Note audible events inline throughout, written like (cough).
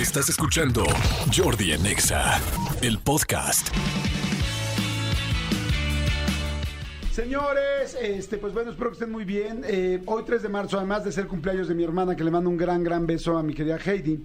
Estás escuchando Jordi en Exa, el podcast. Señores, este, pues bueno, espero que estén muy bien. Eh, hoy 3 de marzo, además de ser cumpleaños de mi hermana, que le mando un gran, gran beso a mi querida Heidi,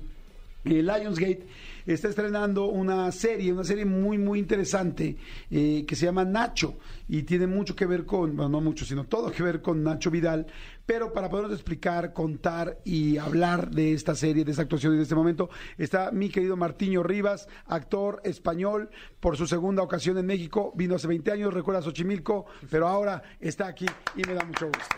eh, Lionsgate está estrenando una serie, una serie muy, muy interesante eh, que se llama Nacho y tiene mucho que ver con, bueno, no mucho, sino todo que ver con Nacho Vidal. Pero para podernos explicar, contar y hablar de esta serie, de esta actuación y de este momento, está mi querido Martiño Rivas, actor español, por su segunda ocasión en México. Vino hace 20 años, recuerda Xochimilco, pero ahora está aquí y me da mucho gusto.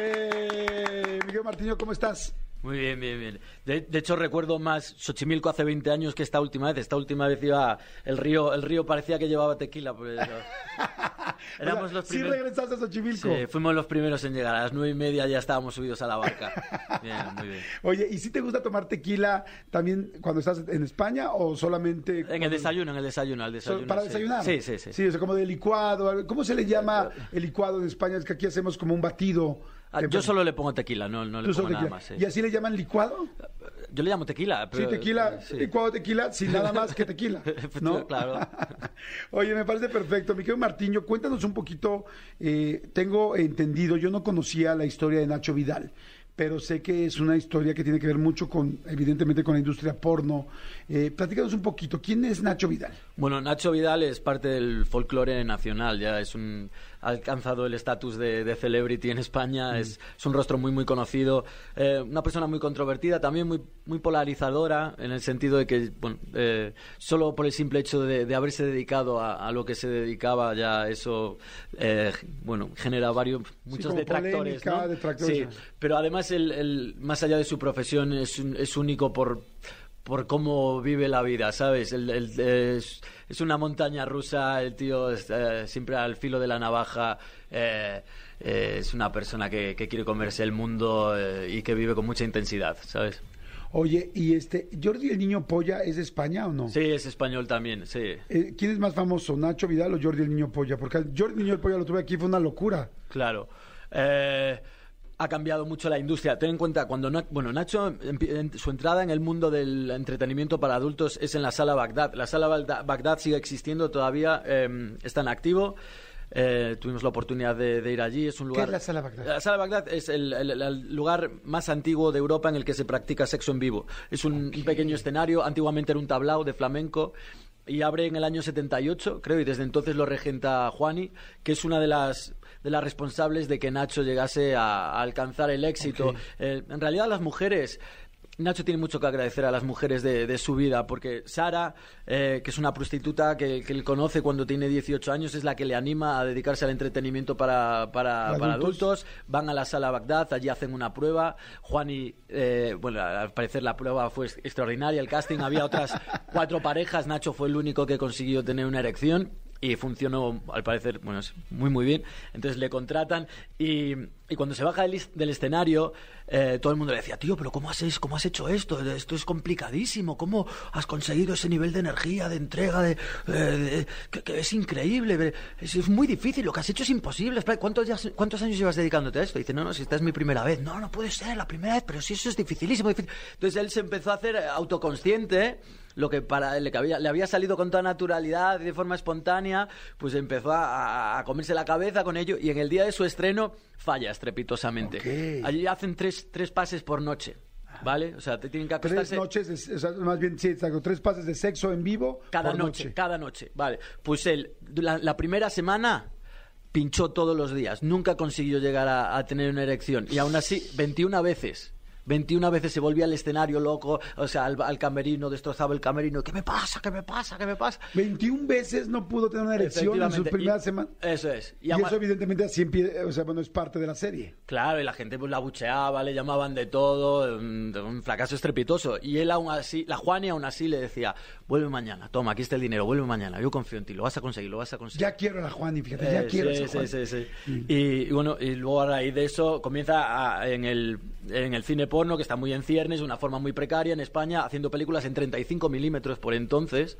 Eh, Miguel Martiño, ¿cómo estás? Muy bien, bien, bien. De, de, hecho, recuerdo más Xochimilco hace 20 años que esta última vez. Esta última vez iba el río, el río parecía que llevaba tequila. Pues, (laughs) éramos o sea, los primeros. ¿Sí regresaste a Xochimilco? Sí, fuimos los primeros en llegar. A las nueve y media ya estábamos subidos a la barca. (laughs) Bien, muy bien. Oye, ¿y si te gusta tomar tequila también cuando estás en España o solamente? En el desayuno, en el desayuno, al desayuno. ¿Para sí. desayunar? Sí, sí, sí. Sí, o sea, como de licuado. ¿Cómo se le llama el licuado en España? Es que aquí hacemos como un batido. Ah, yo solo le pongo tequila, no, no le pongo nada más. Sí. ¿Y así le llaman licuado? Yo le llamo tequila. Pero, sí, tequila, sí. licuado tequila, sin nada más que tequila. (laughs) ¿no? claro. (laughs) Oye, me parece perfecto. Mi querido Martiño, cuéntanos un poquito. Eh, tengo entendido, yo no conocía la historia de Nacho Vidal pero sé que es una historia que tiene que ver mucho con, evidentemente, con la industria porno. Eh, platícanos un poquito, ¿quién es Nacho Vidal? Bueno, Nacho Vidal es parte del folclore nacional, ya es un, ha alcanzado el estatus de, de, celebrity en España, mm. es, es, un rostro muy, muy conocido, eh, una persona muy controvertida, también muy, muy polarizadora, en el sentido de que, bueno, eh, solo por el simple hecho de, de haberse dedicado a, a, lo que se dedicaba, ya eso, eh, bueno, genera varios, muchos sí, detractores, polémica, ¿no? detractores. Sí, pero además el, el, más allá de su profesión es, es único por por cómo vive la vida, ¿sabes? El, el, es, es, una montaña rusa, el tío es, eh, siempre al filo de la navaja, eh, eh, es una persona que, que, quiere comerse el mundo y que vive con mucha intensidad, ¿sabes? Oye, ¿y este Jordi el Niño Polla es de España o no? Sí, es español también, sí. ¿Quién es más famoso, Nacho Vidal o Jordi el Niño Polla? Porque Jordi el Niño Polla lo tuve aquí, fue una locura. Claro. Eh ha cambiado mucho la industria. Ten en cuenta, cuando bueno, Nacho, en, en, su entrada en el mundo del entretenimiento para adultos es en la sala Bagdad. La sala Bagdad sigue existiendo todavía, eh, está en activo. Eh, tuvimos la oportunidad de, de, ir allí. Es un lugar. ¿Qué es la sala Bagdad? La sala Bagdad es el, el, el, lugar más antiguo de Europa en el que se practica sexo en vivo. Es un, okay. un pequeño escenario. Antiguamente era un tablao de flamenco y abre en el año 78, creo, y desde entonces lo regenta Juani, que es una de las de las responsables de que Nacho llegase a, a alcanzar el éxito. Okay. Eh, en realidad las mujeres Nacho tiene mucho que agradecer a las mujeres de, de su vida, porque Sara, eh, que es una prostituta que, que, él conoce cuando tiene 18 años, es la que le anima a dedicarse al entretenimiento para, para, ¿Para, para adultos? adultos? Van a la sala Bagdad, allí hacen una prueba. Juan y, eh, bueno, al parecer la prueba fue extraordinaria, el casting, había otras (laughs) cuatro parejas, Nacho fue el único que consiguió tener una erección y funcionó al parecer bueno muy muy bien entonces le contratan y, y cuando se baja del, del escenario eh, todo el mundo le decía tío pero cómo has, cómo has hecho esto esto es complicadísimo. Cómo has conseguido ese nivel de energía de entrega de, eh, de que, que, es increíble es, es, muy difícil. Lo que has hecho es imposible. ¿cuántos, ya, cuántos años llevas dedicándote a esto y dice no no si esta es mi primera vez. No no puede ser la primera vez pero si eso es dificilísimo difícil. entonces él se empezó a hacer autoconsciente lo que para le, que había, le había salido con toda naturalidad y de forma espontánea, pues empezó a, a, comerse la cabeza con ello. Y en el día de su estreno falla estrepitosamente. Okay. Allí hacen tres, tres pases por noche. ¿Vale? O sea, te tienen que acostarse... Tres noches, de, o sea, más bien, sí, exacto, tres pases de sexo en vivo cada por noche, noche, Cada noche, vale. Pues él, la, la primera semana pinchó todos los días, nunca consiguió llegar a, a tener una erección y aún así, 21 veces 21 veces se volvía al escenario loco, o sea, al, al, camerino, destrozaba el camerino. ¿Qué me pasa? ¿Qué me pasa? ¿Qué me pasa? 21 veces no pudo tener una erección en sus primeras semanas. Eso es. Y, y eso evidentemente así empieza, o sea, bueno, es parte de la serie. Claro, y la gente pues la bucheaba, le llamaban de todo, un, un fracaso estrepitoso. Y él aún así, la Juani aún así le decía, vuelve mañana, toma, aquí está el dinero, vuelve mañana, yo confío en ti, lo vas a conseguir, lo vas a conseguir. Ya quiero a la Juani, fíjate, ya eh, quiero sí, a esa Juani. Sí, sí, sí. Mm. Y, y, bueno, y luego a raíz de eso comienza a, en, el, en el cine porno, que está muy en ciernes, una forma muy precaria en España, haciendo películas en 35 milímetros por entonces.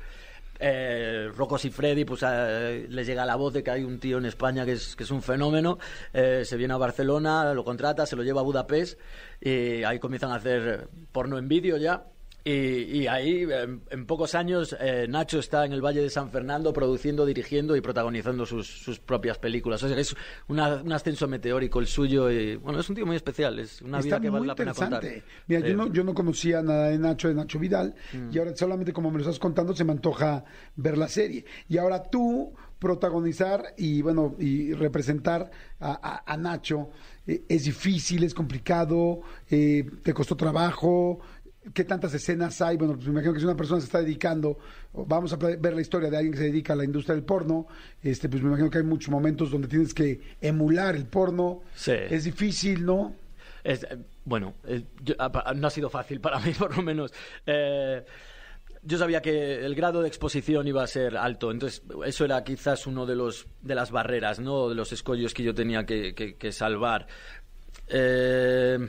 Eh, Rocos y Freddy, pues eh, les llega la voz de que hay un tío en España que es, que es un fenómeno. Eh, se viene a Barcelona, lo contrata, se lo lleva a Budapest y ahí comienzan a hacer porno en vídeo ya. Y, y ahí, en, en pocos años, eh, Nacho está en el Valle de San Fernando produciendo, dirigiendo y protagonizando sus, sus propias películas. O sea, es una- un ascenso meteórico el suyo. Y, bueno, es un tío muy especial. Es una vida Está que vale la pena contar. Mira, yo, no, yo no conocía nada de Nacho, de Nacho Vidal, Mm. y ahora solamente como me lo estás contando se me antoja ver la serie. Y ahora tú protagonizar y bueno, y representar a, a- a Nacho, eh, es difícil, es complicado, eh, te costó trabajo. ¿Qué tantas escenas hay? Bueno, pues me imagino que si una persona se está dedicando, vamos a ver la historia de alguien que se dedica a la industria del porno, este, pues me imagino que hay muchos momentos donde tienes que emular el porno. Sí. Es difícil, ¿no? Es, eh, bueno, eh, yo- ah, no ha sido fácil para (laughs) mí, por lo menos. Eh, yo sabía que el grado de exposición iba a ser alto, entonces eso era quizás uno de los de las barreras, no, de los escollos que yo tenía que, que- que salvar. Eh,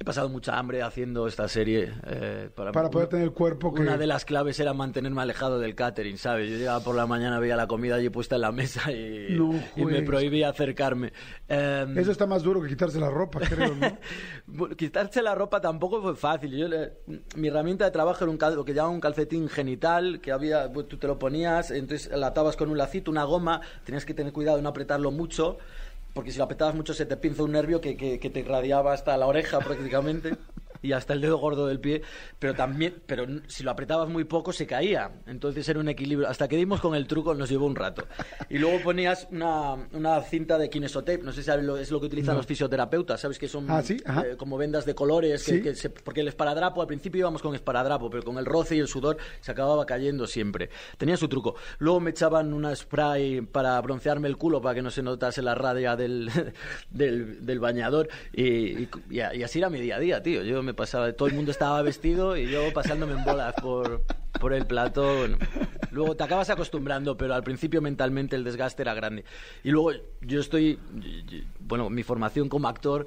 he pasado mucha hambre haciendo esta serie. eh, para, Para poder tener el cuerpo que... Una de las claves era mantenerme alejado del catering, ¿sabes? Yo llegaba por la mañana, veía la comida allí puesta en la mesa y, No y me prohibía acercarme. Em, Eso está más duro que quitarse la ropa, creo, ¿no? (laughs) quitarse la ropa tampoco fue fácil. Yo le- mi herramienta de trabajo era un cal- lo que llamaban un calcetín genital, que había, pues, tú te lo ponías, entonces la atabas con un lacito, una goma, tenías que tener cuidado de no apretarlo mucho, porque si lo apretabas mucho se te pinza un nervio que, que- que te irradiaba hasta la oreja prácticamente. (laughs) Y hasta el dedo gordo del pie, pero también, pero si lo apretabas muy poco se caía. Entonces era un equilibrio. Hasta que dimos con el truco nos llevó un rato. Y luego ponías una, una cinta de kinesotape, no sé si sabes lo, es lo que utilizan los fisioterapeutas, ¿sabes? Que son Ah, sí, eh, como vendas de colores, que- Sí. que se- porque el esparadrapo, al principio íbamos con esparadrapo, pero con el roce y el sudor se acababa cayendo siempre. Tenía su truco. Luego me echaban una spray para broncearme el culo para que no se notase la radia del, (laughs) del, del bañador y, y- y así era mi día a día, tío. Yo me pasaba, todo el mundo estaba vestido y yo pasándome en bolas por, por el plato. bueno. Luego te acabas acostumbrando, pero al principio mentalmente el desgaste era grande. Y luego yo estoy, bueno, mi formación como actor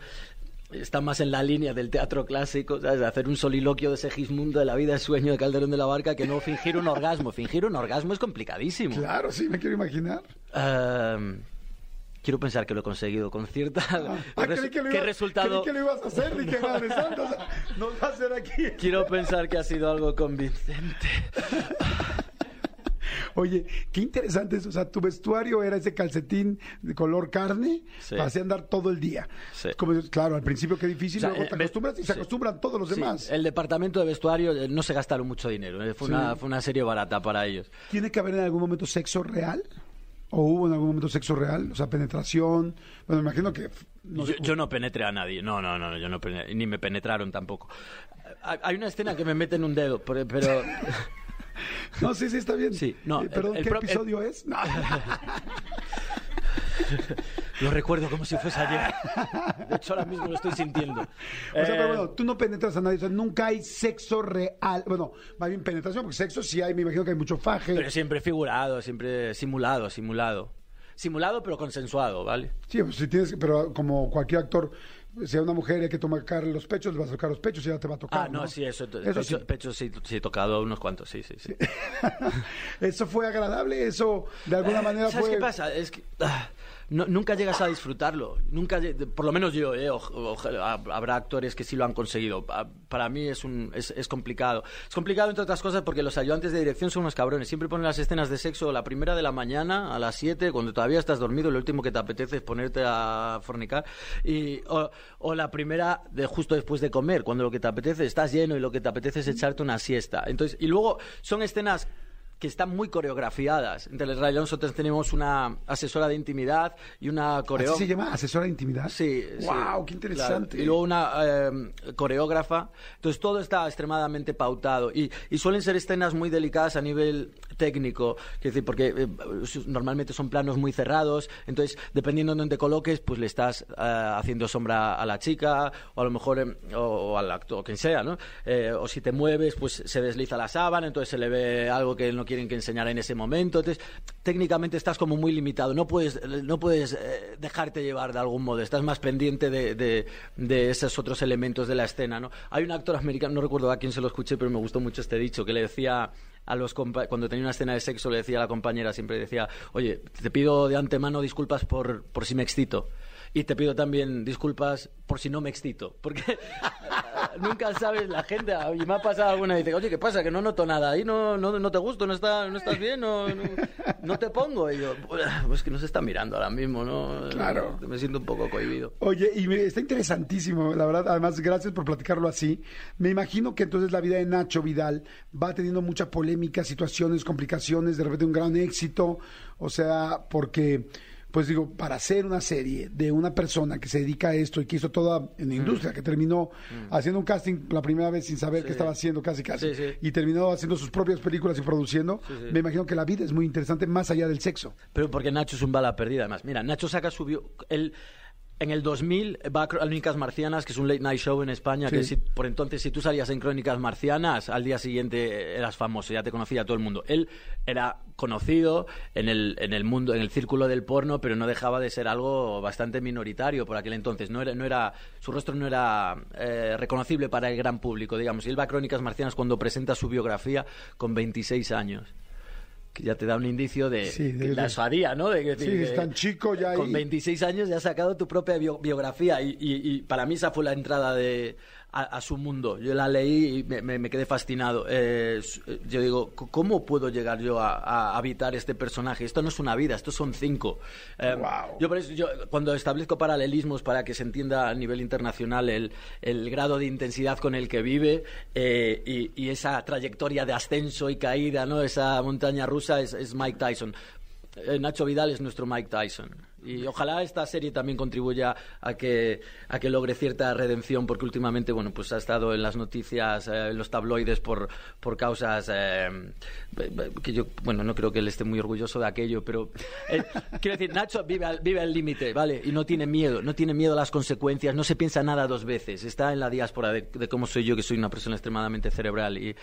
está más en la línea del teatro clásico, ¿sabes? De hacer un soliloquio de Segismundo de la vida sueño de Calderón de la Barca que no fingir un orgasmo. Fingir un orgasmo es complicadísimo. Claro, sí, me quiero imaginar. Ehm, quiero pensar que lo he conseguido con cierta... Ah, (laughs) ¿Qué, creí que lo qué iba- resultado...? que lo ibas a hacer, (laughs) dije, madre santa, o sea, nos va a hacer aquí. Quiero pensar que ha sido algo convincente. (laughs) Oye, qué interesante eso. O sea, tu vestuario era ese calcetín de color carne Sí. para así andar todo el día. Sí. Como, claro, al principio qué difícil, O sea, luego te acostumbras y se sí. acostumbran todos los demás. el departamento de vestuario eh, no se gastaron mucho dinero. eh, Fue, una, fue una serie barata para ellos. ¿Tiene que haber en algún momento sexo real? ¿O hubo en algún momento sexo real? O sea, penetración. Bueno, me imagino que. no yo, no penetré a nadie. No, no, no, yo no pene- ni me penetraron tampoco. Hay una escena que me meten un dedo, pero, pero- (laughs) No, sí, sí, está bien. Sí, no, Eh, Perdón, el- el ¿qué episodio es? No. (laughs) (laughs) lo recuerdo como si fuese ayer. De hecho, ahora mismo lo estoy sintiendo. O sea, pero Eh, bueno, tú no penetras a nadie, o sea, nunca hay sexo real. Bueno, más bien penetración, porque sexo sí hay, me imagino que hay mucho faje. Pero siempre figurado, siempre simulado, simulado. Simulado pero consensuado, ¿vale? Sí, pues si tienes, pero como cualquier actor, si hay una mujer hay que tocar los pechos, le vas a tocar los pechos y ya te va a tocar. Ah, no, sí, eso. Eso pecho, sí. pecho sí, sí he tocado unos cuantos, sí, sí, sí. (laughs) Eso fue agradable, eso de alguna manera ¿Sabes fue. qué pasa? Es que ah, nunca llegas a disfrutarlo. Nunca, por lo menos yo, eh, oj- hab- habrá actores que sí lo han conseguido. Pa- Para mí es, un, es, es complicado. Es complicado, entre otras cosas, porque los ayudantes de dirección son unos cabrones. Siempre ponen las escenas de sexo la primera de la mañana, a las 7, cuando todavía estás dormido. Lo último que te apetece es ponerte a fornicar. Y, o, o la primera de justo después de comer, cuando lo que te apetece, estás lleno y lo que te apetece es echarte una siesta. Entonces, y luego son escenas que están muy coreografiadas. En Teleray nosotros tenemos una asesora de intimidad y una ¿Así coreógrafa. se llama asesora de intimidad? Sí, sí. Wow, qué interesante. Claro. Y luego una eh, coreógrafa. Entonces todo está extremadamente pautado. Y, y suelen ser escenas muy delicadas a nivel técnico. Quiero decir, porque eh, normalmente son planos muy cerrados. Entonces, dependiendo de dónde coloques, pues le estás eh, haciendo sombra a la chica, o a lo mejor, eh, o, o al actor, o quien sea, ¿no? Eh, o si te mueves, pues se desliza la sábana, entonces se le ve algo que no quieren que enseñara en ese momento. Entonces, técnicamente estás como muy limitado. No puedes, no puedes eh, dejarte llevar de algún modo. Estás más pendiente de, de- de esos otros elementos de la escena, ¿no? Hay un actor americano, no recuerdo a quién se lo escuché, pero me gustó mucho este dicho, que le decía a los cuando tenía una escena de sexo le decía a la compañera siempre decía oye te pido de antemano disculpas por, por si me excito Y te pido también disculpas por si no me excito, porque (laughs) nunca sabes la gente, y me ha pasado alguna y dice, oye, ¿qué pasa? Que no noto nada, ahí no, no, no te gusto, no, está, no estás bien, no, no, no te pongo. Y yo, pues que no se está mirando ahora mismo, ¿no? Claro. Me siento un poco cohibido. Oye, y me, está interesantísimo, la verdad, además, gracias por platicarlo así. Me imagino que entonces la vida de Nacho Vidal va teniendo mucha polémica, situaciones, complicaciones, de repente un gran éxito, o sea, porque pues digo, para hacer una serie de una persona que se dedica a esto y que hizo toda en la industria, que terminó haciendo un casting la primera vez sin saber qué estaba haciendo casi casi, Sí, sí. y terminó haciendo sus propias películas y produciendo, me imagino que la vida es muy interesante más allá del sexo. Pero porque Nacho es un bala perdida, además. Mira, Nacho saca su... bio- él- en el 2000 va a Crónicas Marcianas, que es un late night show en España, Sí. que si- por entonces si tú salías en Crónicas Marcianas, al día siguiente eras famoso, ya te conocía todo el mundo. Él era conocido en el, en el mundo, en el círculo del porno, pero no dejaba de ser algo bastante minoritario por aquel entonces. No era, no era, su rostro no era eh, reconocible para el gran público, digamos. Y él va a Crónicas Marcianas cuando presenta su biografía con 26 años. Que ya te da un indicio de, Sí, de- la haría, ¿no? De, que- Sí, es tan chico ya Con ahí. 26 años ya has sacado tu propia bio- biografía y, y- y para mí esa fue la entrada de, a, a su mundo. Yo la leí y me, me- me quedé fascinado. Eh, eh, yo digo, ¿cómo puedo llegar yo a, a habitar este personaje? Esto no es una vida, estos son cinco. Eh, Guau. Yo por eso, yo, cuando establezco paralelismos para que se entienda a nivel internacional el, el grado de intensidad con el que vive eh, y, y esa trayectoria de ascenso y caída, ¿no? Esa montaña rusa es, es Mike Tyson. Nacho Vidal es nuestro Mike Tyson. Y ojalá esta serie también contribuya a que, a que logre cierta redención, porque últimamente bueno, pues ha estado en las noticias, eh, en los tabloides, por, por causas eh, que yo, bueno, no creo que él esté muy orgulloso de aquello, pero eh, quiero decir, Nacho vive al vive al límite, ¿vale? Y no tiene miedo, no tiene miedo a las consecuencias, no se piensa nada dos veces. Está en la diáspora de, de cómo soy yo, que soy una persona extremadamente cerebral. Y,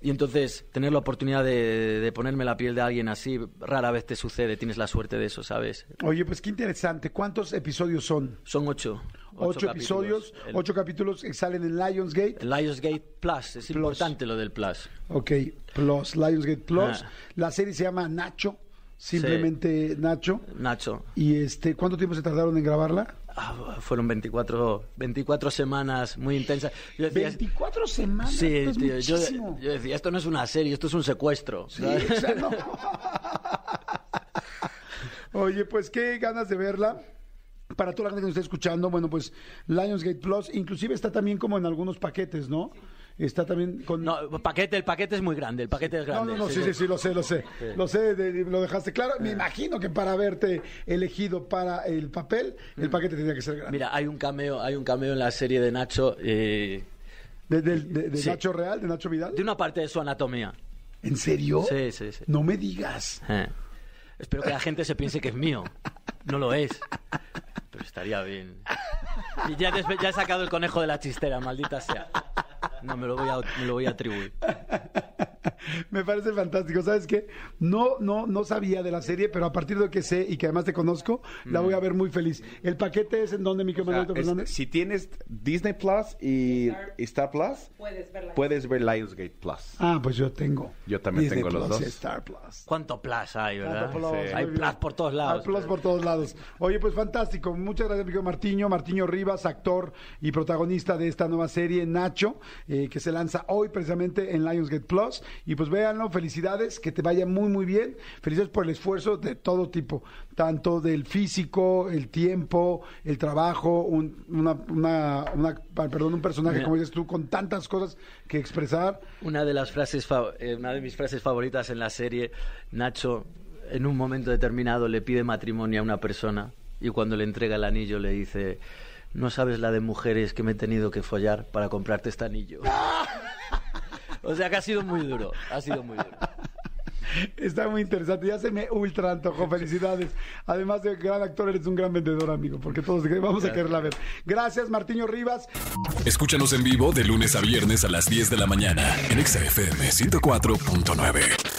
y entonces, tener la oportunidad de, de ponerme la piel de alguien así, rara vez te sucede, tienes la suerte de eso, ¿sabes? Oye, pues qué interesante. ¿Cuántos episodios son? Son ocho. Ocho, episodios, ocho capítulos que salen en Lionsgate. Lionsgate Plus, es importante lo del Plus. Ok, Plus, Lionsgate Plus. Ah. La serie se llama Nacho, simplemente Nacho. Nacho, ¿Y este cuánto tiempo se tardaron en grabarla? Ah, fueron 24, 24 semanas muy intensas. Yo decía, 24 semanas. Sí, esto es tío, yo, decía, esto no es una serie, esto es un secuestro. Sí, ¿sabes? o sea, no. (laughs) Oye, pues qué ganas de verla. Para toda la gente que nos está escuchando, bueno, pues Lionsgate Plus, inclusive está también como en algunos paquetes, ¿no? Está también con... No, paquete, el paquete es muy grande, el paquete es No, grande. no, no, sí, sí, sí, lo sé, lo sé. Lo sé, de- lo dejaste claro. Me imagino que para haberte elegido para el papel, el paquete tenía que ser grande. Mira, hay un cameo, hay un cameo en la serie de Nacho eh, ¿De, de- de- de Sí. Nacho Real, de Nacho Vidal? de una parte de su anatomía. ¿En serio? Sí, sí, sí. No me digas. Eh. Espero que la gente se piense que es mío. No lo es. Pero estaría bien. Y ya, ya he sacado el conejo de la chistera, maldita sea. No, me lo voy a, me lo voy a atribuir. (laughs) Me parece fantástico. ¿Sabes qué? No, no, no sabía de la serie, pero a partir de que sé y que además te conozco, la voy a ver muy feliz. ¿El paquete es en donde, mi O sea, Manuel es- Fernández? si tienes Disney Plus y y Star Plus, Puedes ver Lionsgate Plus. Ah, pues yo tengo. Yo también Disney tengo los Plus y dos. Star Plus. ¿Cuánto plus hay, verdad? Tanto plus, Sí. muy Hay bien. plus por todos lados. Hay plus por todos lados. Oye, pues fantástico. Muchas gracias, Miguel Martiño. Martiño Rivas, actor y protagonista de esta nueva serie, Nacho, eh, que se lanza hoy precisamente en Lionsgate Plus. Y pues véanlo, felicidades, que te vaya muy, muy bien. Felicidades por el esfuerzo de todo tipo, tanto del físico, el tiempo, el trabajo, un, una, una- una- perdón, un personaje, Mira. como dices tú, con tantas cosas que expresar. Una de las frases, eh, una de mis frases favoritas en la serie, Nacho, en un momento determinado le pide matrimonio a una persona y cuando le entrega el anillo le dice, no sabes la de mujeres que me he tenido que follar para comprarte este anillo. (laughs) o sea que ha sido muy duro, ha sido muy duro. Está muy interesante, ya se me ultra antojó, felicidades. Además de gran actor, eres un gran vendedor, amigo, porque todos vamos a quererla ver. Gracias, Martiño Rivas. Escúchanos en vivo de lunes a viernes a las 10 de la mañana en Exa FM 104.9.